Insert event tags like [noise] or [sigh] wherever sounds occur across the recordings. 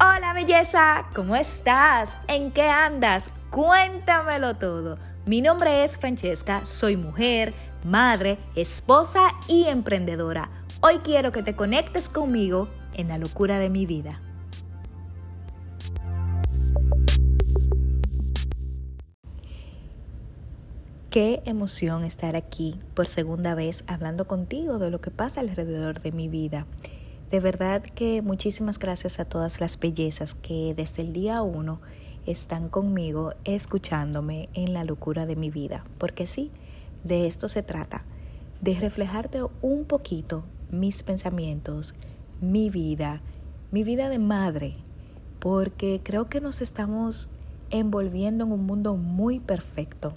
Hola belleza, ¿cómo estás? ¿En qué andas? Cuéntamelo todo. Mi nombre es Francesca, soy mujer, madre, esposa y emprendedora. Hoy quiero que te conectes conmigo en la locura de mi vida. Qué emoción estar aquí por segunda vez hablando contigo de lo que pasa alrededor de mi vida. De verdad que muchísimas gracias a todas las bellezas que desde el día uno están conmigo escuchándome en la locura de mi vida. Porque sí, de esto se trata, de reflejarte un poquito mis pensamientos, mi vida, mi vida de madre, porque creo que nos estamos envolviendo en un mundo muy perfecto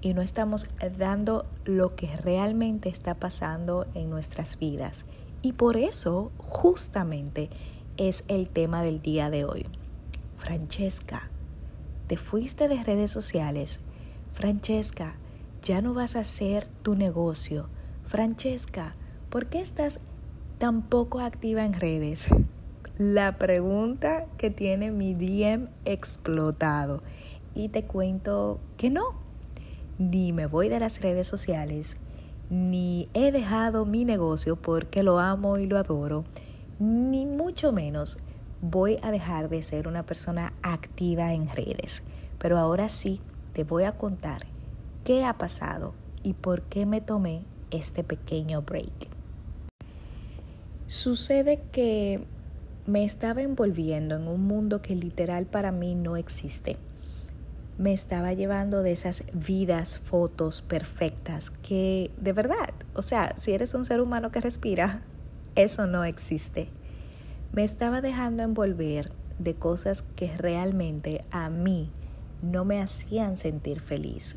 y no estamos dando lo que realmente está pasando en nuestras vidas. Y por eso justamente es el tema del día de hoy. Francesca, te fuiste de redes sociales. Francesca, ya no vas a hacer tu negocio. Francesca, ¿por qué estás tan poco activa en redes? [laughs] La pregunta que tiene mi DM explotado. Y te cuento que no, ni me voy de las redes sociales, ni he dejado mi negocio porque lo amo y lo adoro, ni mucho menos voy a dejar de ser una persona activa en redes. Pero ahora sí te voy a contar qué ha pasado y por qué me tomé este pequeño break. Sucede que me estaba envolviendo en un mundo que literal para mí no existe me estaba llevando de esas vidas, fotos perfectas que de verdad, o sea, si eres un ser humano que respira, [laughs] eso no existe. Me estaba dejando envolver de cosas que realmente a mí no me hacían sentir feliz.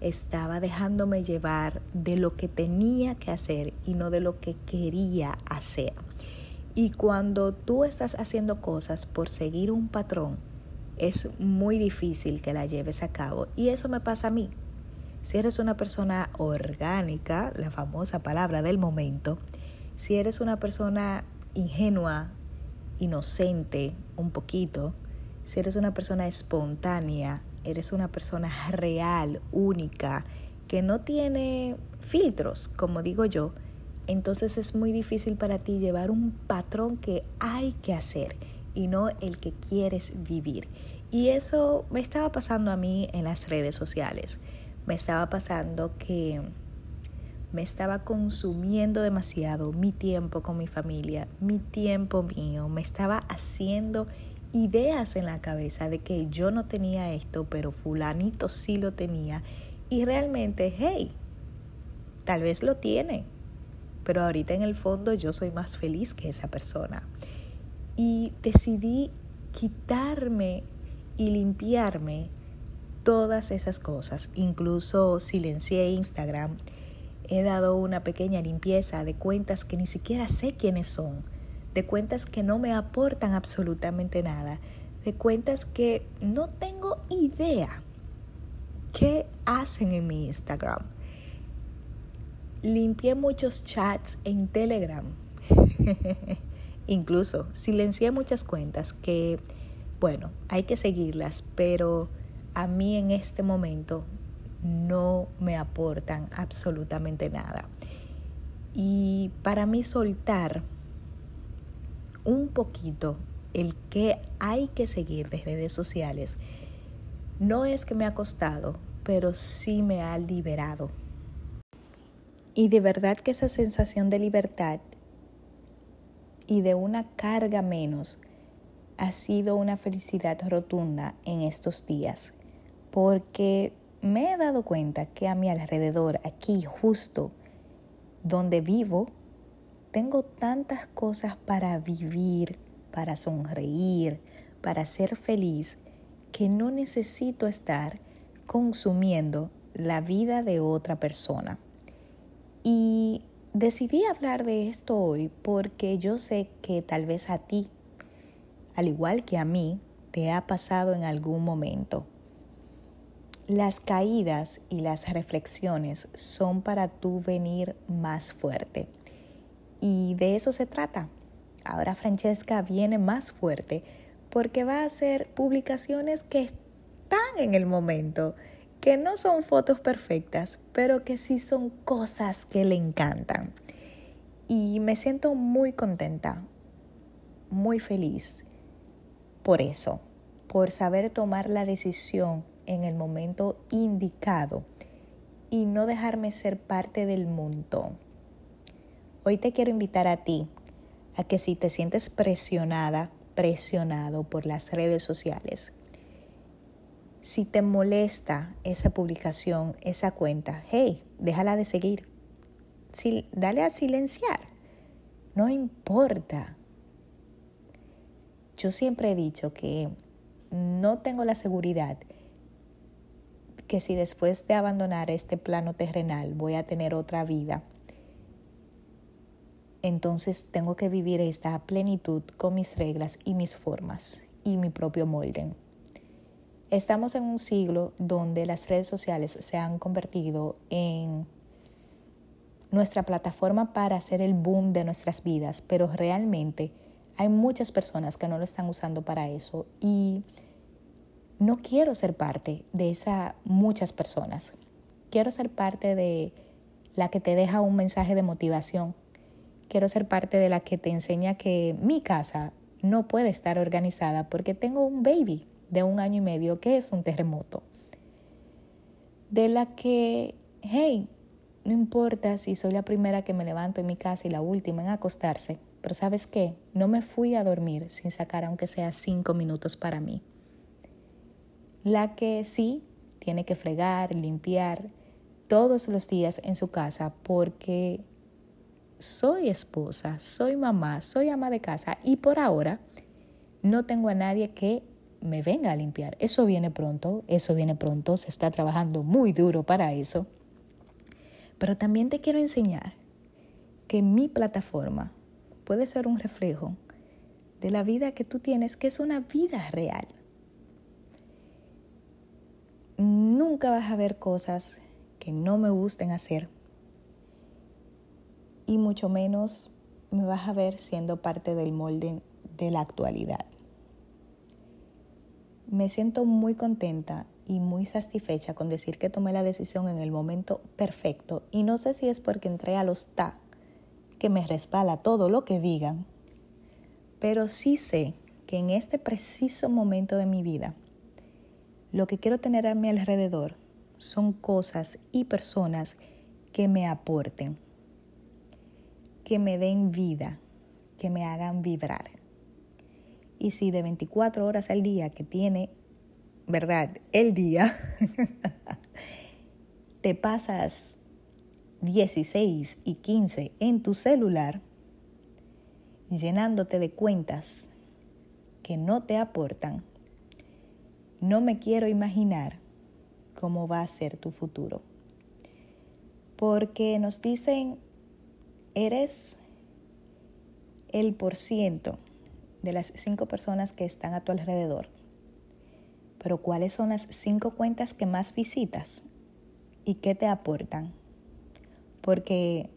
Estaba dejándome llevar de lo que tenía que hacer y no de lo que quería hacer. Y cuando tú estás haciendo cosas por seguir un patrón, es muy difícil que la lleves a cabo. Y eso me pasa a mí. Si eres una persona orgánica, la famosa palabra del momento, si eres una persona ingenua, inocente, un poquito, si eres una persona espontánea, eres una persona real, única, que no tiene filtros, como digo yo, entonces es muy difícil para ti llevar un patrón que hay que hacer y no el que quieres vivir. Y eso me estaba pasando a mí en las redes sociales. Me estaba pasando que me estaba consumiendo demasiado mi tiempo con mi familia, mi tiempo mío. Me estaba haciendo ideas en la cabeza de que yo no tenía esto, pero fulanito sí lo tenía. Y realmente, hey, tal vez lo tiene, pero ahorita en el fondo yo soy más feliz que esa persona. Y decidí quitarme y limpiarme todas esas cosas. Incluso silencié Instagram. He dado una pequeña limpieza de cuentas que ni siquiera sé quiénes son, de cuentas que no me aportan absolutamente nada, de cuentas que no tengo idea qué hacen en mi Instagram. Limpié muchos chats en Telegram. [laughs] Incluso silencié muchas cuentas que bueno, hay que seguirlas, pero a mí en este momento no me aportan absolutamente nada. Y para mí soltar un poquito el que hay que seguir de redes sociales no es que me ha costado, pero sí me ha liberado. Y de verdad que esa sensación de libertad y de una carga menos ha sido una felicidad rotunda en estos días, porque me he dado cuenta que a mi alrededor, aquí justo donde vivo, tengo tantas cosas para vivir, para sonreír, para ser feliz, que no necesito estar consumiendo la vida de otra persona. Y decidí hablar de esto hoy porque yo sé que tal vez a ti al igual que a mí, te ha pasado en algún momento. Las caídas y las reflexiones son para tú venir más fuerte. Y de eso se trata. Ahora Francesca viene más fuerte porque va a hacer publicaciones que están en el momento, que no son fotos perfectas, pero que sí son cosas que le encantan. Y me siento muy contenta, muy feliz por eso, por saber tomar la decisión en el momento indicado y no dejarme ser parte del montón. Hoy te quiero invitar a ti a que si te sientes presionada, presionado por las redes sociales, si te molesta esa publicación, esa cuenta, hey, déjala de seguir. dale a silenciar. No importa. Yo siempre he dicho que no tengo la seguridad que si después de abandonar este plano terrenal voy a tener otra vida, entonces tengo que vivir esta plenitud con mis reglas y mis formas y mi propio molde. Estamos en un siglo donde las redes sociales se han convertido en nuestra plataforma para hacer el boom de nuestras vidas, pero realmente hay muchas personas que no lo están usando para eso y no quiero ser parte de esas muchas personas. Quiero ser parte de la que te deja un mensaje de motivación. Quiero ser parte de la que te enseña que mi casa no puede estar organizada porque tengo un baby de un año y medio que es un terremoto. De la que, hey, no importa si soy la primera que me levanto en mi casa y la última en acostarse, pero sabes qué, no me fui a dormir sin sacar aunque sea cinco minutos para mí la que sí tiene que fregar, limpiar todos los días en su casa porque soy esposa, soy mamá, soy ama de casa y por ahora no tengo a nadie que me venga a limpiar. Eso viene pronto, eso viene pronto, se está trabajando muy duro para eso. Pero también te quiero enseñar que mi plataforma puede ser un reflejo de la vida que tú tienes, que es una vida real nunca vas a ver cosas que no me gusten hacer y mucho menos me vas a ver siendo parte del molde de la actualidad. Me siento muy contenta y muy satisfecha con decir que tomé la decisión en el momento perfecto y no sé si es porque entré a los TA, que me respala todo lo que digan, pero sí sé que en este preciso momento de mi vida lo que quiero tener a mi alrededor son cosas y personas que me aporten, que me den vida, que me hagan vibrar. Y si de 24 horas al día que tiene, ¿verdad? El día, [laughs] te pasas 16 y 15 en tu celular, llenándote de cuentas que no te aportan, no me quiero imaginar cómo va a ser tu futuro. Porque nos dicen, eres el por ciento de las cinco personas que están a tu alrededor. Pero ¿cuáles son las cinco cuentas que más visitas y qué te aportan? Porque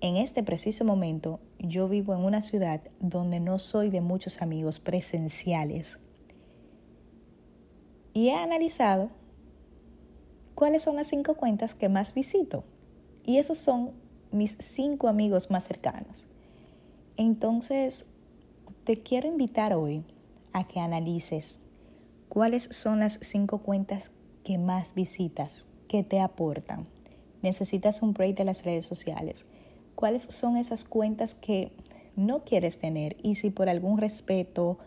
en este preciso momento yo vivo en una ciudad donde no soy de muchos amigos presenciales y he analizado cuáles son las cinco cuentas que más visito. Y esos son mis cinco amigos más cercanos. Entonces, te quiero invitar hoy a que analices cuáles son las cinco cuentas que más visitas, que te aportan. Necesitas un break de las redes sociales. ¿Cuáles son esas cuentas que no quieres tener? Y si por algún respeto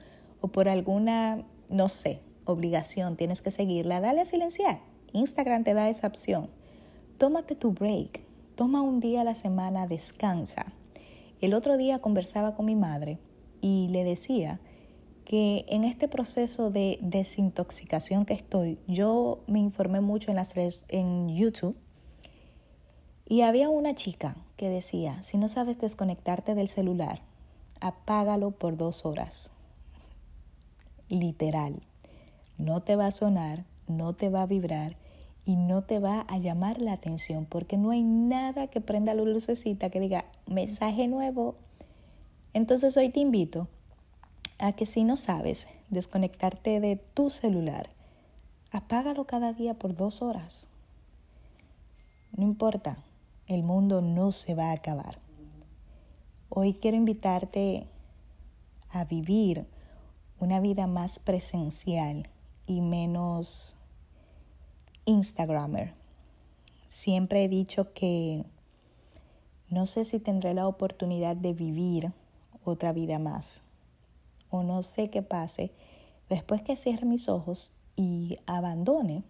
o por alguna, no sé, obligación, tienes que seguirla, dale a silenciar. Instagram te da esa opción. Tómate tu break, toma un día a la semana, descansa. El otro día conversaba con mi madre y le decía que en este proceso de desintoxicación que estoy, yo me informé mucho en las redes, en YouTube y había una chica que decía, si no sabes desconectarte del celular, apágalo por dos horas. Literal no te va a sonar, no te va a vibrar y no te va a llamar la atención porque no hay nada que prenda la lucecita que diga mensaje nuevo. Entonces hoy te invito a que si no sabes desconectarte de tu celular, apágalo cada día por dos horas. No importa, el mundo no se va a acabar. Hoy quiero invitarte a vivir una vida más presencial y menos Instagramer. Siempre he dicho que no sé si tendré la oportunidad de vivir otra vida más. O no sé qué pase después que cierre mis ojos y abandone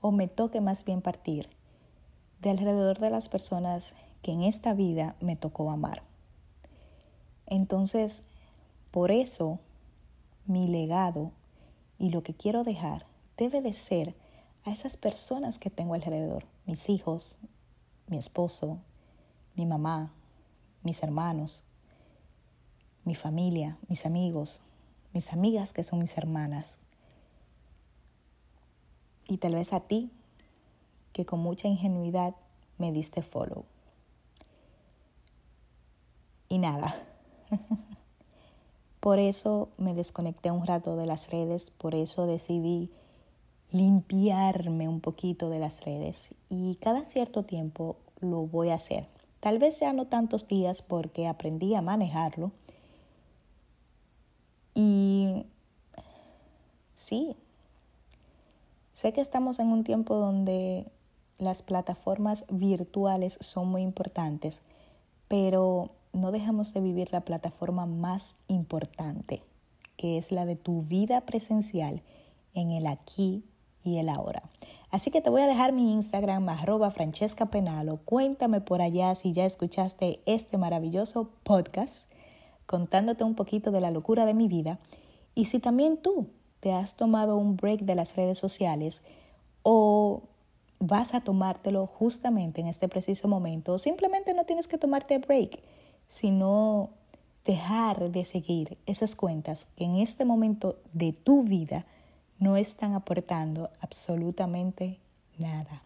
o me toque más bien partir de alrededor de las personas que en esta vida me tocó amar. Entonces, por eso, mi legado y lo que quiero dejar debe de ser a esas personas que tengo alrededor, mis hijos, mi esposo, mi mamá, mis hermanos, mi familia, mis amigos, mis amigas que son mis hermanas. Y tal vez a ti, que con mucha ingenuidad me diste follow. Y nada. [laughs] por eso me desconecté un rato de las redes, por eso decidí limpiarme un poquito de las redes y cada cierto tiempo lo voy a hacer. Tal vez ya no tantos días porque aprendí a manejarlo. Y sí, sé que estamos en un tiempo donde las plataformas virtuales son muy importantes, pero no dejamos de vivir la plataforma más importante, que es la de tu vida presencial en el aquí y el ahora. Así que te voy a dejar mi Instagram, arroba Francesca Penalo. Cuéntame por allá si ya escuchaste este maravilloso podcast contándote un poquito de la locura de mi vida y si también tú te has tomado un break de las redes sociales o vas a tomártelo justamente en este preciso momento o simplemente no tienes que tomarte break, sino dejar de seguir esas cuentas que en este momento de tu vida no están aportando absolutamente nada.